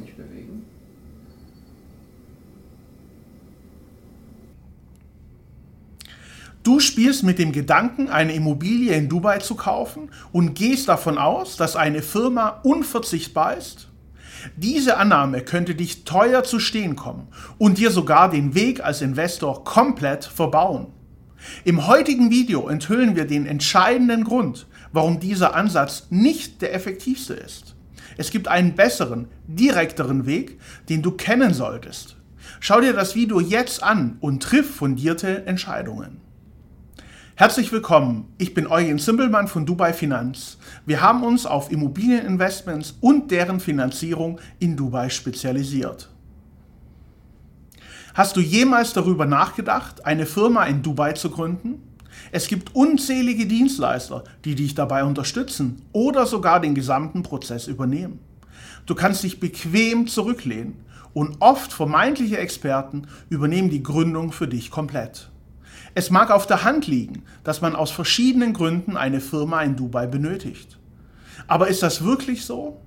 mich bewegen. Du spielst mit dem Gedanken, eine Immobilie in Dubai zu kaufen und gehst davon aus, dass eine Firma unverzichtbar ist? Diese Annahme könnte dich teuer zu stehen kommen und dir sogar den Weg als Investor komplett verbauen. Im heutigen Video enthüllen wir den entscheidenden Grund, warum dieser Ansatz nicht der effektivste ist. Es gibt einen besseren, direkteren Weg, den du kennen solltest. Schau dir das Video jetzt an und triff fundierte Entscheidungen. Herzlich willkommen, ich bin Eugen Zimbelmann von Dubai Finanz. Wir haben uns auf Immobilieninvestments und deren Finanzierung in Dubai spezialisiert. Hast du jemals darüber nachgedacht, eine Firma in Dubai zu gründen? Es gibt unzählige Dienstleister, die dich dabei unterstützen oder sogar den gesamten Prozess übernehmen. Du kannst dich bequem zurücklehnen und oft vermeintliche Experten übernehmen die Gründung für dich komplett. Es mag auf der Hand liegen, dass man aus verschiedenen Gründen eine Firma in Dubai benötigt. Aber ist das wirklich so?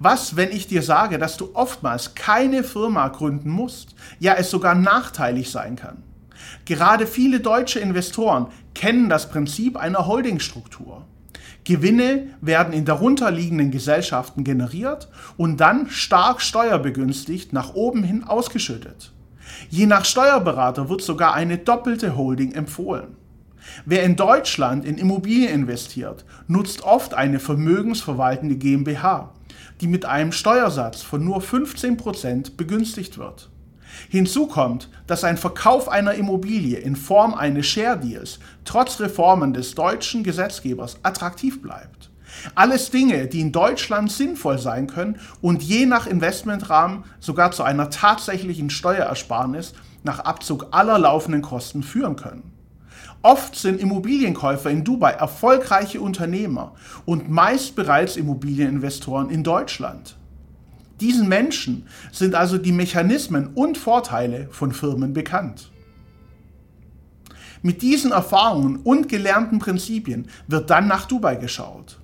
Was, wenn ich dir sage, dass du oftmals keine Firma gründen musst, ja es sogar nachteilig sein kann? Gerade viele deutsche Investoren kennen das Prinzip einer Holdingstruktur. Gewinne werden in darunterliegenden Gesellschaften generiert und dann stark steuerbegünstigt nach oben hin ausgeschüttet. Je nach Steuerberater wird sogar eine doppelte Holding empfohlen. Wer in Deutschland in Immobilien investiert, nutzt oft eine vermögensverwaltende GmbH, die mit einem Steuersatz von nur 15% begünstigt wird. Hinzu kommt, dass ein Verkauf einer Immobilie in Form eines Share Deals trotz Reformen des deutschen Gesetzgebers attraktiv bleibt. Alles Dinge, die in Deutschland sinnvoll sein können und je nach Investmentrahmen sogar zu einer tatsächlichen Steuerersparnis nach Abzug aller laufenden Kosten führen können. Oft sind Immobilienkäufer in Dubai erfolgreiche Unternehmer und meist bereits Immobilieninvestoren in Deutschland. Diesen Menschen sind also die Mechanismen und Vorteile von Firmen bekannt. Mit diesen Erfahrungen und gelernten Prinzipien wird dann nach Dubai geschaut.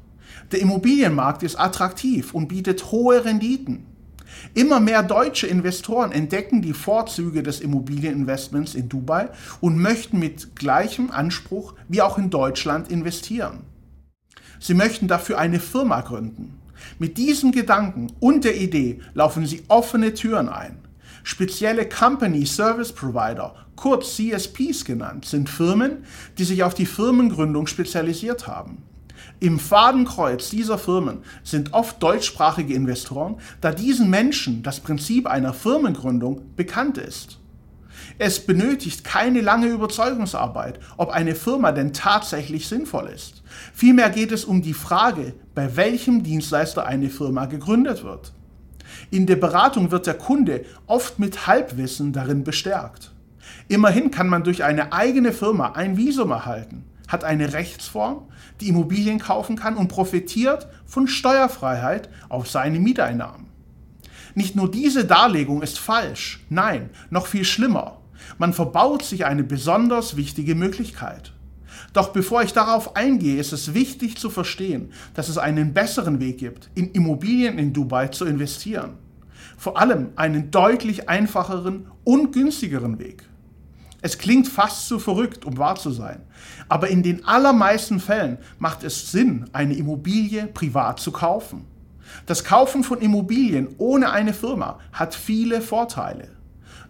Der Immobilienmarkt ist attraktiv und bietet hohe Renditen. Immer mehr deutsche Investoren entdecken die Vorzüge des Immobilieninvestments in Dubai und möchten mit gleichem Anspruch wie auch in Deutschland investieren. Sie möchten dafür eine Firma gründen. Mit diesem Gedanken und der Idee laufen sie offene Türen ein. Spezielle Company Service Provider, kurz CSPs genannt, sind Firmen, die sich auf die Firmengründung spezialisiert haben. Im Fadenkreuz dieser Firmen sind oft deutschsprachige Investoren, da diesen Menschen das Prinzip einer Firmengründung bekannt ist. Es benötigt keine lange Überzeugungsarbeit, ob eine Firma denn tatsächlich sinnvoll ist. Vielmehr geht es um die Frage, bei welchem Dienstleister eine Firma gegründet wird. In der Beratung wird der Kunde oft mit Halbwissen darin bestärkt. Immerhin kann man durch eine eigene Firma ein Visum erhalten, hat eine Rechtsform, die Immobilien kaufen kann und profitiert von Steuerfreiheit auf seine Mieteinnahmen. Nicht nur diese Darlegung ist falsch, nein, noch viel schlimmer. Man verbaut sich eine besonders wichtige Möglichkeit. Doch bevor ich darauf eingehe, ist es wichtig zu verstehen, dass es einen besseren Weg gibt, in Immobilien in Dubai zu investieren. Vor allem einen deutlich einfacheren und günstigeren Weg. Es klingt fast zu verrückt, um wahr zu sein, aber in den allermeisten Fällen macht es Sinn, eine Immobilie privat zu kaufen. Das Kaufen von Immobilien ohne eine Firma hat viele Vorteile.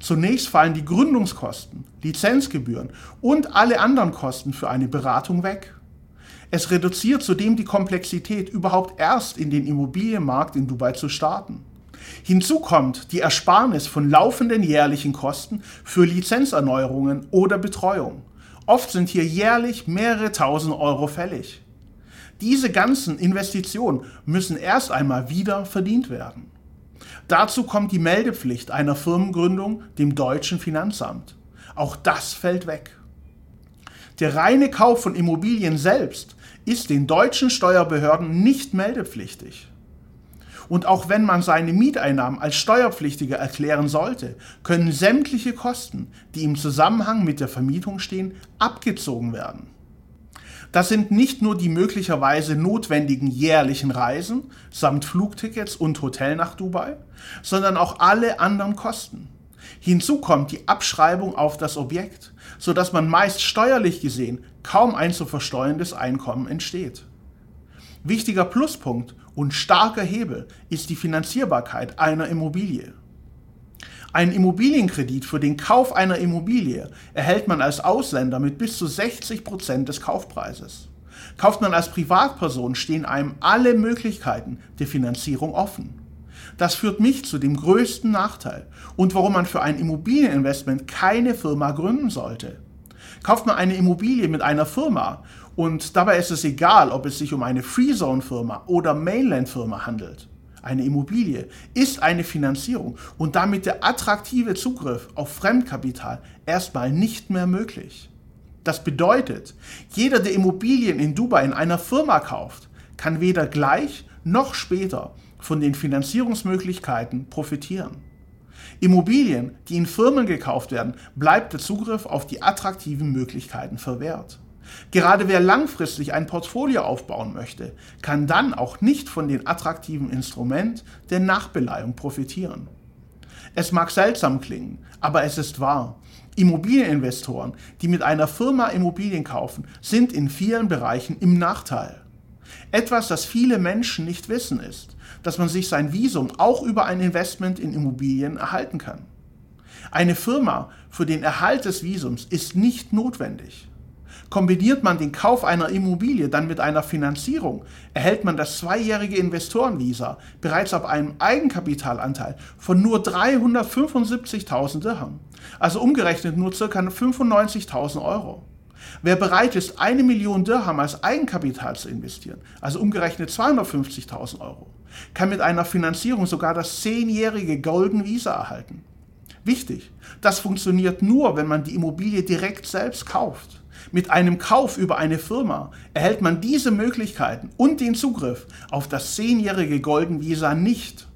Zunächst fallen die Gründungskosten, Lizenzgebühren und alle anderen Kosten für eine Beratung weg. Es reduziert zudem die Komplexität, überhaupt erst in den Immobilienmarkt in Dubai zu starten. Hinzu kommt die Ersparnis von laufenden jährlichen Kosten für Lizenzerneuerungen oder Betreuung. Oft sind hier jährlich mehrere tausend Euro fällig. Diese ganzen Investitionen müssen erst einmal wieder verdient werden. Dazu kommt die Meldepflicht einer Firmengründung dem deutschen Finanzamt. Auch das fällt weg. Der reine Kauf von Immobilien selbst ist den deutschen Steuerbehörden nicht meldepflichtig. Und auch wenn man seine Mieteinnahmen als steuerpflichtiger erklären sollte, können sämtliche Kosten, die im Zusammenhang mit der Vermietung stehen, abgezogen werden. Das sind nicht nur die möglicherweise notwendigen jährlichen Reisen samt Flugtickets und Hotel nach Dubai, sondern auch alle anderen Kosten. Hinzu kommt die Abschreibung auf das Objekt, so dass man meist steuerlich gesehen kaum ein zu versteuerndes Einkommen entsteht. Wichtiger Pluspunkt und starker Hebel ist die Finanzierbarkeit einer Immobilie. Einen Immobilienkredit für den Kauf einer Immobilie erhält man als Ausländer mit bis zu 60 Prozent des Kaufpreises. Kauft man als Privatperson, stehen einem alle Möglichkeiten der Finanzierung offen. Das führt mich zu dem größten Nachteil und warum man für ein Immobilieninvestment keine Firma gründen sollte. Kauft man eine Immobilie mit einer Firma und dabei ist es egal, ob es sich um eine Freezone-Firma oder Mainland-Firma handelt eine Immobilie, ist eine Finanzierung und damit der attraktive Zugriff auf Fremdkapital erstmal nicht mehr möglich. Das bedeutet, jeder, der Immobilien in Dubai in einer Firma kauft, kann weder gleich noch später von den Finanzierungsmöglichkeiten profitieren. Immobilien, die in Firmen gekauft werden, bleibt der Zugriff auf die attraktiven Möglichkeiten verwehrt. Gerade wer langfristig ein Portfolio aufbauen möchte, kann dann auch nicht von dem attraktiven Instrument der Nachbeleihung profitieren. Es mag seltsam klingen, aber es ist wahr. Immobilieninvestoren, die mit einer Firma Immobilien kaufen, sind in vielen Bereichen im Nachteil. Etwas, das viele Menschen nicht wissen, ist, dass man sich sein Visum auch über ein Investment in Immobilien erhalten kann. Eine Firma für den Erhalt des Visums ist nicht notwendig. Kombiniert man den Kauf einer Immobilie dann mit einer Finanzierung, erhält man das zweijährige Investorenvisa bereits ab einem Eigenkapitalanteil von nur 375.000 Dirham, also umgerechnet nur ca. 95.000 Euro. Wer bereit ist, eine Million Dirham als Eigenkapital zu investieren, also umgerechnet 250.000 Euro, kann mit einer Finanzierung sogar das zehnjährige Golden Visa erhalten. Wichtig, das funktioniert nur, wenn man die Immobilie direkt selbst kauft. Mit einem Kauf über eine Firma erhält man diese Möglichkeiten und den Zugriff auf das zehnjährige Golden Visa nicht.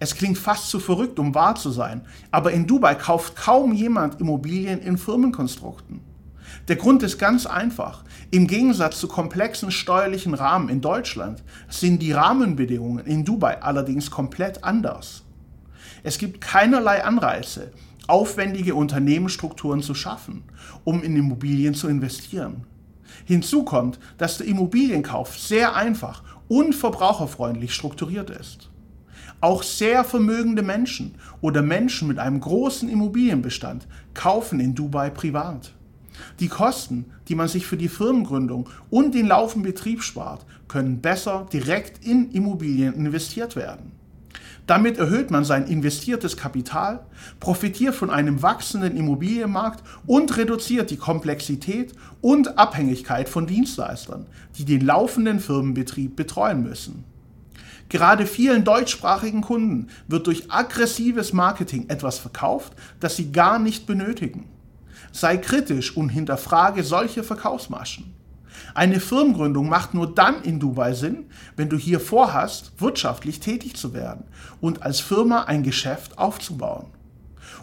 Es klingt fast zu verrückt, um wahr zu sein, aber in Dubai kauft kaum jemand Immobilien in Firmenkonstrukten. Der Grund ist ganz einfach. Im Gegensatz zu komplexen steuerlichen Rahmen in Deutschland sind die Rahmenbedingungen in Dubai allerdings komplett anders. Es gibt keinerlei Anreize, aufwendige Unternehmensstrukturen zu schaffen, um in Immobilien zu investieren. Hinzu kommt, dass der Immobilienkauf sehr einfach und verbraucherfreundlich strukturiert ist. Auch sehr vermögende Menschen oder Menschen mit einem großen Immobilienbestand kaufen in Dubai privat. Die Kosten, die man sich für die Firmengründung und den laufenden Betrieb spart, können besser direkt in Immobilien investiert werden. Damit erhöht man sein investiertes Kapital, profitiert von einem wachsenden Immobilienmarkt und reduziert die Komplexität und Abhängigkeit von Dienstleistern, die den laufenden Firmenbetrieb betreuen müssen. Gerade vielen deutschsprachigen Kunden wird durch aggressives Marketing etwas verkauft, das sie gar nicht benötigen. Sei kritisch und hinterfrage solche Verkaufsmaschen. Eine Firmengründung macht nur dann in Dubai Sinn, wenn du hier vorhast, wirtschaftlich tätig zu werden und als Firma ein Geschäft aufzubauen.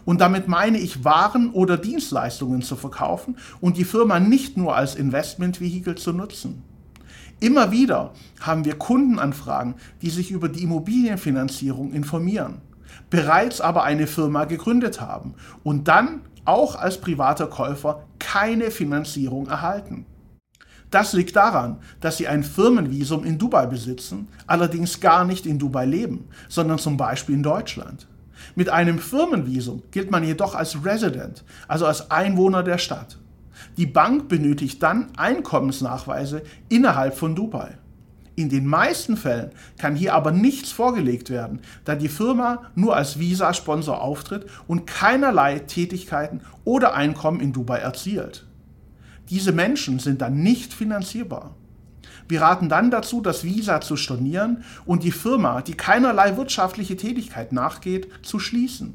Und damit meine ich Waren oder Dienstleistungen zu verkaufen und die Firma nicht nur als Investmentvehikel zu nutzen. Immer wieder haben wir Kundenanfragen, die sich über die Immobilienfinanzierung informieren, bereits aber eine Firma gegründet haben und dann auch als privater Käufer keine Finanzierung erhalten. Das liegt daran, dass sie ein Firmenvisum in Dubai besitzen, allerdings gar nicht in Dubai leben, sondern zum Beispiel in Deutschland. Mit einem Firmenvisum gilt man jedoch als Resident, also als Einwohner der Stadt. Die Bank benötigt dann Einkommensnachweise innerhalb von Dubai. In den meisten Fällen kann hier aber nichts vorgelegt werden, da die Firma nur als Visa-Sponsor auftritt und keinerlei Tätigkeiten oder Einkommen in Dubai erzielt. Diese Menschen sind dann nicht finanzierbar. Wir raten dann dazu, das Visa zu stornieren und die Firma, die keinerlei wirtschaftliche Tätigkeit nachgeht, zu schließen.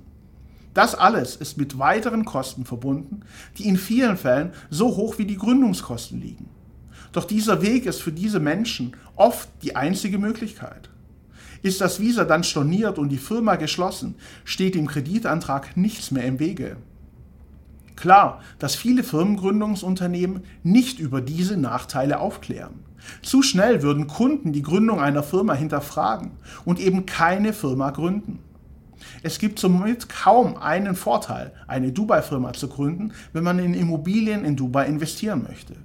Das alles ist mit weiteren Kosten verbunden, die in vielen Fällen so hoch wie die Gründungskosten liegen. Doch dieser Weg ist für diese Menschen oft die einzige Möglichkeit. Ist das Visa dann storniert und die Firma geschlossen, steht dem Kreditantrag nichts mehr im Wege. Klar, dass viele Firmengründungsunternehmen nicht über diese Nachteile aufklären. Zu schnell würden Kunden die Gründung einer Firma hinterfragen und eben keine Firma gründen. Es gibt somit kaum einen Vorteil, eine Dubai-Firma zu gründen, wenn man in Immobilien in Dubai investieren möchte.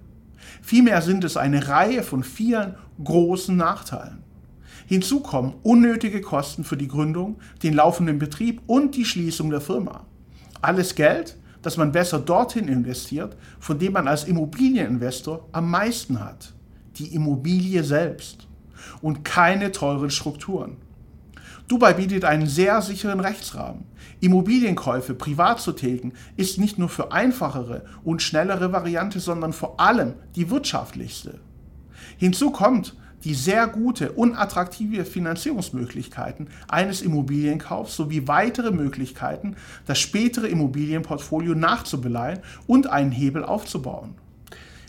Vielmehr sind es eine Reihe von vielen großen Nachteilen. Hinzu kommen unnötige Kosten für die Gründung, den laufenden Betrieb und die Schließung der Firma. Alles Geld, das man besser dorthin investiert, von dem man als Immobilieninvestor am meisten hat. Die Immobilie selbst. Und keine teuren Strukturen. Dubai bietet einen sehr sicheren Rechtsrahmen. Immobilienkäufe privat zu tilgen ist nicht nur für einfachere und schnellere Variante, sondern vor allem die wirtschaftlichste. Hinzu kommt die sehr gute, unattraktive Finanzierungsmöglichkeiten eines Immobilienkaufs sowie weitere Möglichkeiten, das spätere Immobilienportfolio nachzubeleihen und einen Hebel aufzubauen.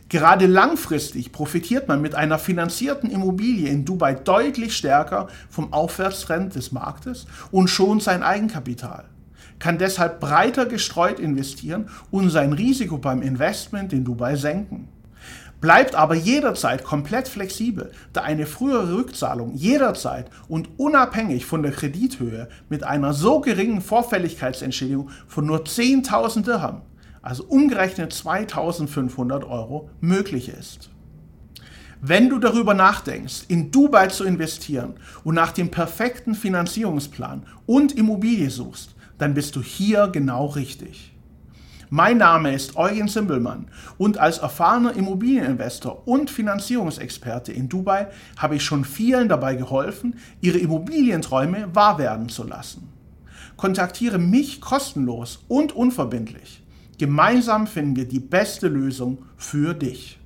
Gerade langfristig profitiert man mit einer finanzierten Immobilie in Dubai deutlich stärker vom Aufwärtstrend des Marktes und schont sein Eigenkapital, kann deshalb breiter gestreut investieren und sein Risiko beim Investment in Dubai senken. Bleibt aber jederzeit komplett flexibel, da eine frühere Rückzahlung jederzeit und unabhängig von der Kredithöhe mit einer so geringen Vorfälligkeitsentschädigung von nur 10.000 Dirham also umgerechnet 2500 Euro, möglich ist. Wenn du darüber nachdenkst, in Dubai zu investieren und nach dem perfekten Finanzierungsplan und Immobilie suchst, dann bist du hier genau richtig. Mein Name ist Eugen Simbelmann und als erfahrener Immobilieninvestor und Finanzierungsexperte in Dubai habe ich schon vielen dabei geholfen, ihre Immobilienträume wahr werden zu lassen. Kontaktiere mich kostenlos und unverbindlich. Gemeinsam finden wir die beste Lösung für dich.